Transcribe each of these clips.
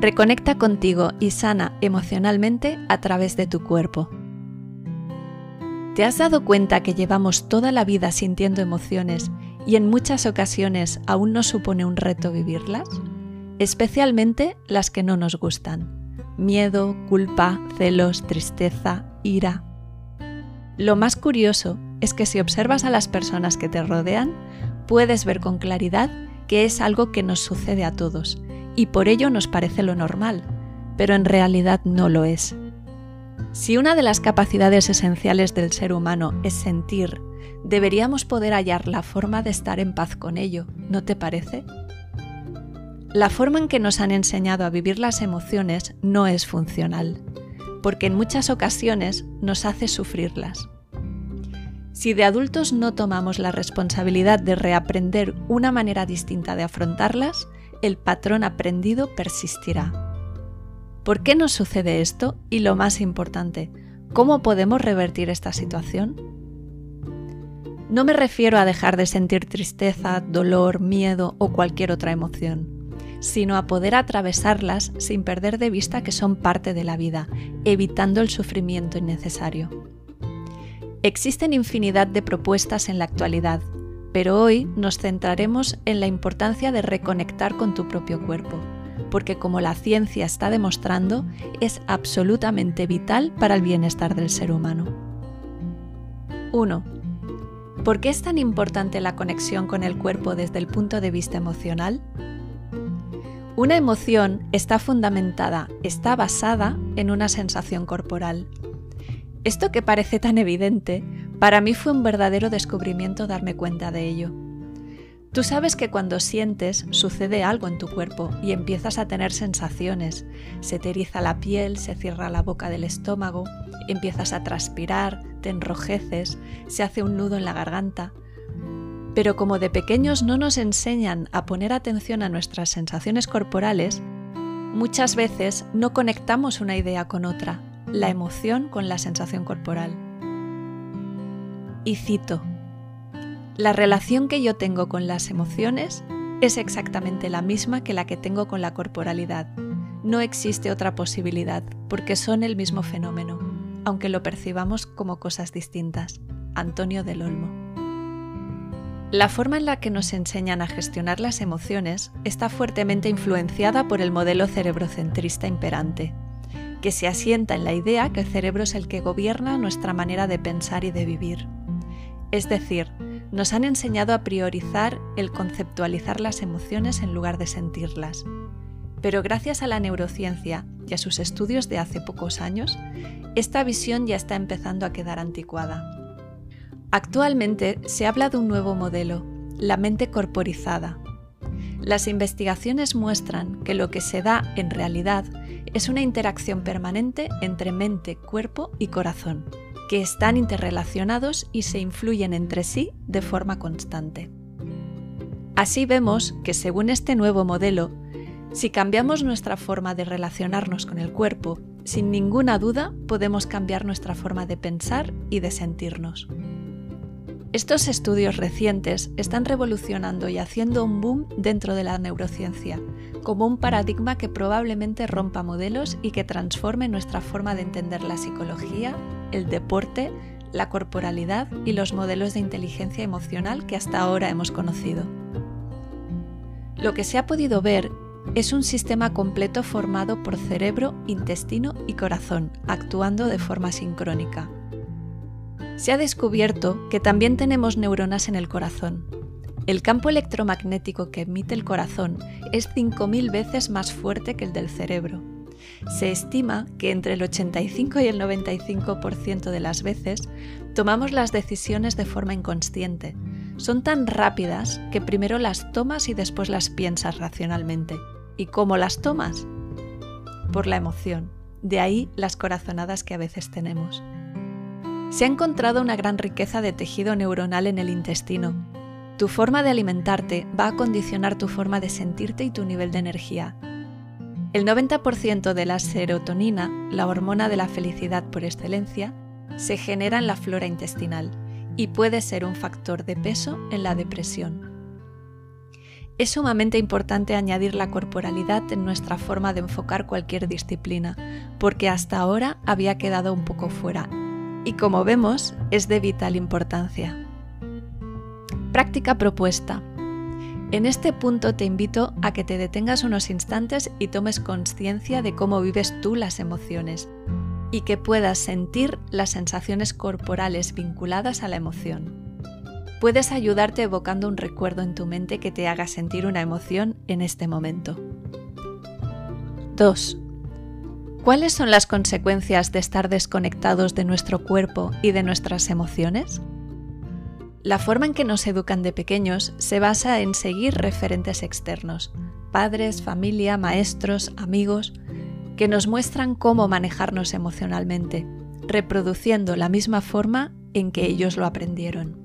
Reconecta contigo y sana emocionalmente a través de tu cuerpo. ¿Te has dado cuenta que llevamos toda la vida sintiendo emociones y en muchas ocasiones aún nos supone un reto vivirlas? Especialmente las que no nos gustan. Miedo, culpa, celos, tristeza, ira. Lo más curioso es que si observas a las personas que te rodean, puedes ver con claridad que es algo que nos sucede a todos y por ello nos parece lo normal, pero en realidad no lo es. Si una de las capacidades esenciales del ser humano es sentir, deberíamos poder hallar la forma de estar en paz con ello, ¿no te parece? La forma en que nos han enseñado a vivir las emociones no es funcional, porque en muchas ocasiones nos hace sufrirlas. Si de adultos no tomamos la responsabilidad de reaprender una manera distinta de afrontarlas, el patrón aprendido persistirá. ¿Por qué nos sucede esto? Y lo más importante, ¿cómo podemos revertir esta situación? No me refiero a dejar de sentir tristeza, dolor, miedo o cualquier otra emoción sino a poder atravesarlas sin perder de vista que son parte de la vida, evitando el sufrimiento innecesario. Existen infinidad de propuestas en la actualidad, pero hoy nos centraremos en la importancia de reconectar con tu propio cuerpo, porque como la ciencia está demostrando, es absolutamente vital para el bienestar del ser humano. 1. ¿Por qué es tan importante la conexión con el cuerpo desde el punto de vista emocional? Una emoción está fundamentada, está basada en una sensación corporal. Esto que parece tan evidente, para mí fue un verdadero descubrimiento darme cuenta de ello. Tú sabes que cuando sientes sucede algo en tu cuerpo y empiezas a tener sensaciones. Se te la piel, se cierra la boca del estómago, empiezas a transpirar, te enrojeces, se hace un nudo en la garganta. Pero como de pequeños no nos enseñan a poner atención a nuestras sensaciones corporales, muchas veces no conectamos una idea con otra, la emoción con la sensación corporal. Y cito, la relación que yo tengo con las emociones es exactamente la misma que la que tengo con la corporalidad. No existe otra posibilidad, porque son el mismo fenómeno, aunque lo percibamos como cosas distintas. Antonio del Olmo. La forma en la que nos enseñan a gestionar las emociones está fuertemente influenciada por el modelo cerebrocentrista imperante, que se asienta en la idea que el cerebro es el que gobierna nuestra manera de pensar y de vivir. Es decir, nos han enseñado a priorizar el conceptualizar las emociones en lugar de sentirlas. Pero gracias a la neurociencia y a sus estudios de hace pocos años, esta visión ya está empezando a quedar anticuada. Actualmente se habla de un nuevo modelo, la mente corporizada. Las investigaciones muestran que lo que se da en realidad es una interacción permanente entre mente, cuerpo y corazón, que están interrelacionados y se influyen entre sí de forma constante. Así vemos que según este nuevo modelo, si cambiamos nuestra forma de relacionarnos con el cuerpo, sin ninguna duda podemos cambiar nuestra forma de pensar y de sentirnos. Estos estudios recientes están revolucionando y haciendo un boom dentro de la neurociencia, como un paradigma que probablemente rompa modelos y que transforme nuestra forma de entender la psicología, el deporte, la corporalidad y los modelos de inteligencia emocional que hasta ahora hemos conocido. Lo que se ha podido ver es un sistema completo formado por cerebro, intestino y corazón, actuando de forma sincrónica se ha descubierto que también tenemos neuronas en el corazón. El campo electromagnético que emite el corazón es 5.000 veces más fuerte que el del cerebro. Se estima que entre el 85 y el 95% de las veces tomamos las decisiones de forma inconsciente. Son tan rápidas que primero las tomas y después las piensas racionalmente. ¿Y cómo las tomas? Por la emoción. De ahí las corazonadas que a veces tenemos se ha encontrado una gran riqueza de tejido neuronal en el intestino. Tu forma de alimentarte va a condicionar tu forma de sentirte y tu nivel de energía. El 90% de la serotonina, la hormona de la felicidad por excelencia, se genera en la flora intestinal y puede ser un factor de peso en la depresión. es sumamente importante añadir la corporalidad en nuestra forma de enfocar cualquier disciplina, porque hasta ahora había quedado un poco fuera. Y como vemos, es de vital importancia. Práctica propuesta. En este punto te invito a que te detengas unos instantes y tomes conciencia de cómo vives tú las emociones y que puedas sentir las sensaciones corporales vinculadas a la emoción puedes ayudarte evocando un recuerdo en tu mente que te haga sentir una emoción en este momento. 2. ¿Cuáles son las consecuencias de estar desconectados de nuestro cuerpo y de nuestras emociones? La forma en que nos educan de pequeños se basa en seguir referentes externos, padres, familia, maestros, amigos, que nos muestran cómo manejarnos emocionalmente, reproduciendo la misma forma en que ellos lo aprendieron.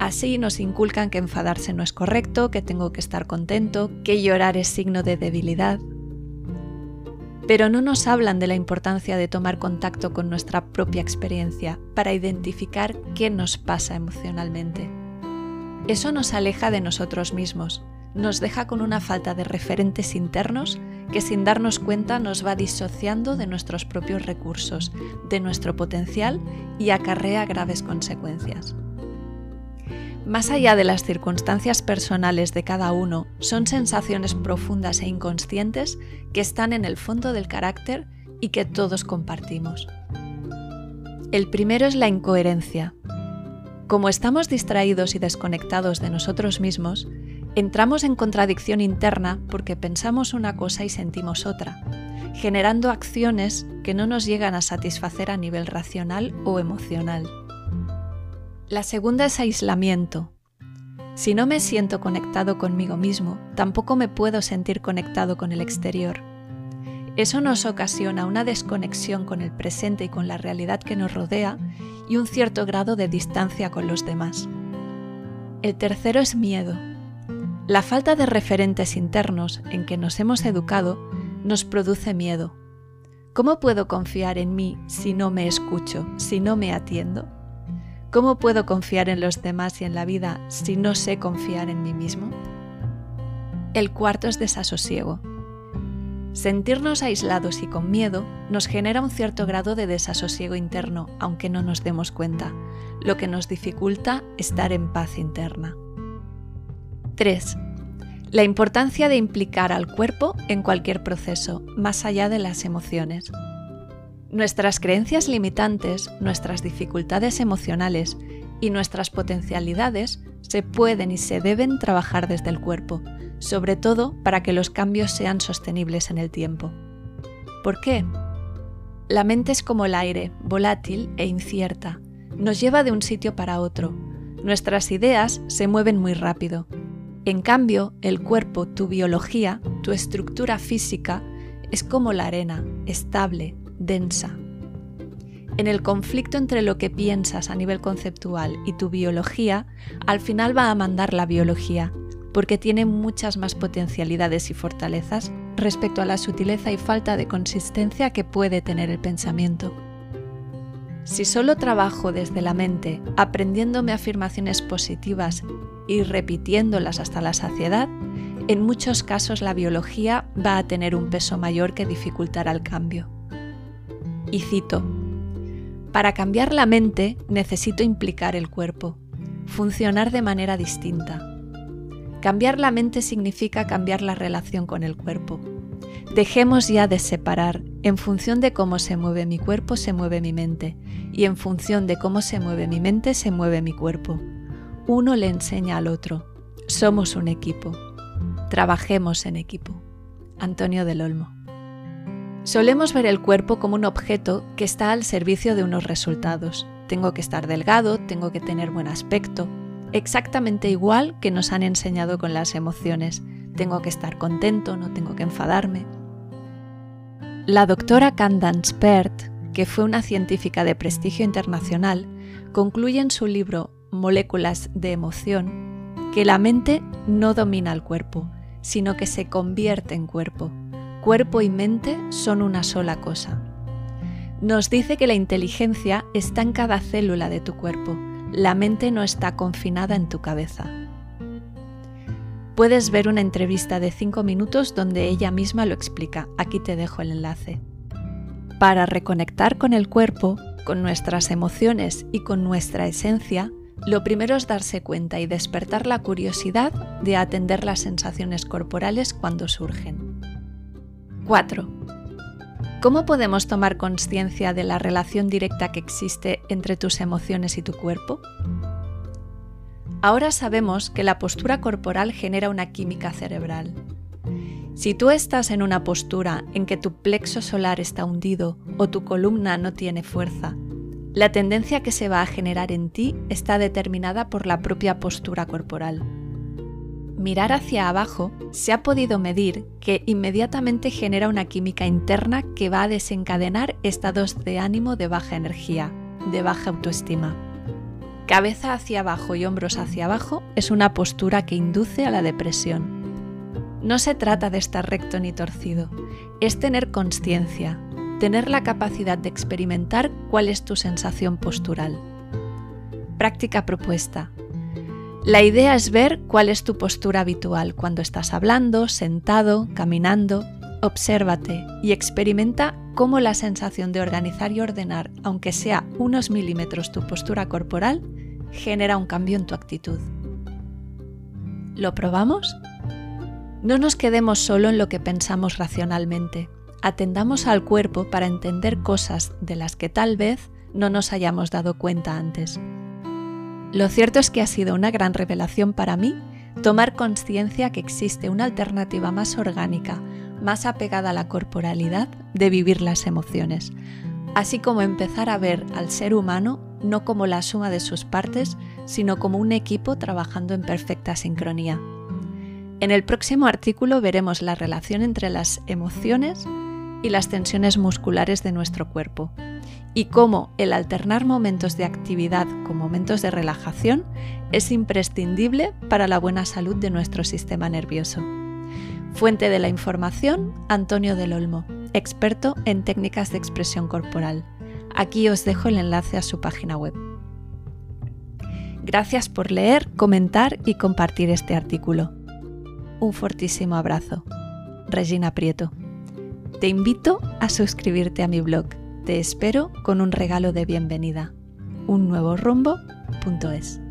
Así nos inculcan que enfadarse no es correcto, que tengo que estar contento, que llorar es signo de debilidad. Pero no nos hablan de la importancia de tomar contacto con nuestra propia experiencia para identificar qué nos pasa emocionalmente. Eso nos aleja de nosotros mismos, nos deja con una falta de referentes internos que sin darnos cuenta nos va disociando de nuestros propios recursos, de nuestro potencial y acarrea graves consecuencias. Más allá de las circunstancias personales de cada uno, son sensaciones profundas e inconscientes que están en el fondo del carácter y que todos compartimos. El primero es la incoherencia. Como estamos distraídos y desconectados de nosotros mismos, entramos en contradicción interna porque pensamos una cosa y sentimos otra, generando acciones que no nos llegan a satisfacer a nivel racional o emocional. La segunda es aislamiento. Si no me siento conectado conmigo mismo, tampoco me puedo sentir conectado con el exterior. Eso nos ocasiona una desconexión con el presente y con la realidad que nos rodea y un cierto grado de distancia con los demás. El tercero es miedo. La falta de referentes internos en que nos hemos educado nos produce miedo. ¿Cómo puedo confiar en mí si no me escucho, si no me atiendo? ¿Cómo puedo confiar en los demás y en la vida si no sé confiar en mí mismo? El cuarto es desasosiego. Sentirnos aislados y con miedo nos genera un cierto grado de desasosiego interno, aunque no nos demos cuenta, lo que nos dificulta estar en paz interna. 3. La importancia de implicar al cuerpo en cualquier proceso, más allá de las emociones. Nuestras creencias limitantes, nuestras dificultades emocionales y nuestras potencialidades se pueden y se deben trabajar desde el cuerpo, sobre todo para que los cambios sean sostenibles en el tiempo. ¿Por qué? La mente es como el aire, volátil e incierta. Nos lleva de un sitio para otro. Nuestras ideas se mueven muy rápido. En cambio, el cuerpo, tu biología, tu estructura física, es como la arena, estable, densa. En el conflicto entre lo que piensas a nivel conceptual y tu biología, al final va a mandar la biología, porque tiene muchas más potencialidades y fortalezas respecto a la sutileza y falta de consistencia que puede tener el pensamiento. Si solo trabajo desde la mente, aprendiéndome afirmaciones positivas y repitiéndolas hasta la saciedad, en muchos casos la biología va a tener un peso mayor que dificultará el cambio. Y cito, para cambiar la mente necesito implicar el cuerpo, funcionar de manera distinta. Cambiar la mente significa cambiar la relación con el cuerpo. Dejemos ya de separar, en función de cómo se mueve mi cuerpo se mueve mi mente, y en función de cómo se mueve mi mente se mueve mi cuerpo. Uno le enseña al otro. Somos un equipo. Trabajemos en equipo. Antonio del Olmo. Solemos ver el cuerpo como un objeto que está al servicio de unos resultados. Tengo que estar delgado, tengo que tener buen aspecto, exactamente igual que nos han enseñado con las emociones. Tengo que estar contento, no tengo que enfadarme. La doctora Candace Pert, que fue una científica de prestigio internacional, concluye en su libro Moléculas de emoción que la mente no domina el cuerpo, sino que se convierte en cuerpo cuerpo y mente son una sola cosa. Nos dice que la inteligencia está en cada célula de tu cuerpo, la mente no está confinada en tu cabeza. puedes ver una entrevista de 5 minutos donde ella misma lo explica. Aquí te dejo el enlace. Para reconectar con el cuerpo, con nuestras emociones y con nuestra esencia, lo primero es darse cuenta y despertar la curiosidad de atender las sensaciones corporales cuando surgen. 4. ¿Cómo podemos tomar conciencia de la relación directa que existe entre tus emociones y tu cuerpo? Ahora sabemos que la postura corporal genera una química cerebral. Si tú estás en una postura en que tu plexo solar está hundido o tu columna no tiene fuerza, la tendencia que se va a generar en ti está determinada por la propia postura corporal. Mirar hacia abajo se ha podido medir que inmediatamente genera una química interna que va a desencadenar estados de ánimo de baja energía, de baja autoestima. Cabeza hacia abajo y hombros hacia abajo es una postura que induce a la depresión. No se trata de estar recto ni torcido, es tener conciencia, tener la capacidad de experimentar cuál es tu sensación postural. Práctica propuesta. La idea es ver cuál es tu postura habitual cuando estás hablando, sentado, caminando. Obsérvate y experimenta cómo la sensación de organizar y ordenar, aunque sea unos milímetros tu postura corporal, genera un cambio en tu actitud. ¿Lo probamos? No nos quedemos solo en lo que pensamos racionalmente atendamos al cuerpo para entender cosas de las que tal vez no nos hayamos dado cuenta antes. Lo cierto es que ha sido una gran revelación para mí tomar conciencia que existe una alternativa más orgánica, más apegada a la corporalidad de vivir las emociones, así como empezar a ver al ser humano no como la suma de sus partes, sino como un equipo trabajando en perfecta sincronía. En el próximo artículo veremos la relación entre las emociones y las tensiones musculares de nuestro cuerpo, y cómo el alternar momentos de actividad con momentos de relajación es imprescindible para la buena salud de nuestro sistema nervioso. Fuente de la información, Antonio del Olmo, experto en técnicas de expresión corporal. Aquí os dejo el enlace a su página web. Gracias por leer, comentar y compartir este artículo. Un fortísimo abrazo. Regina Prieto. Te invito a suscribirte a mi blog. Te espero con un regalo de bienvenida. Un nuevo rumbo.es.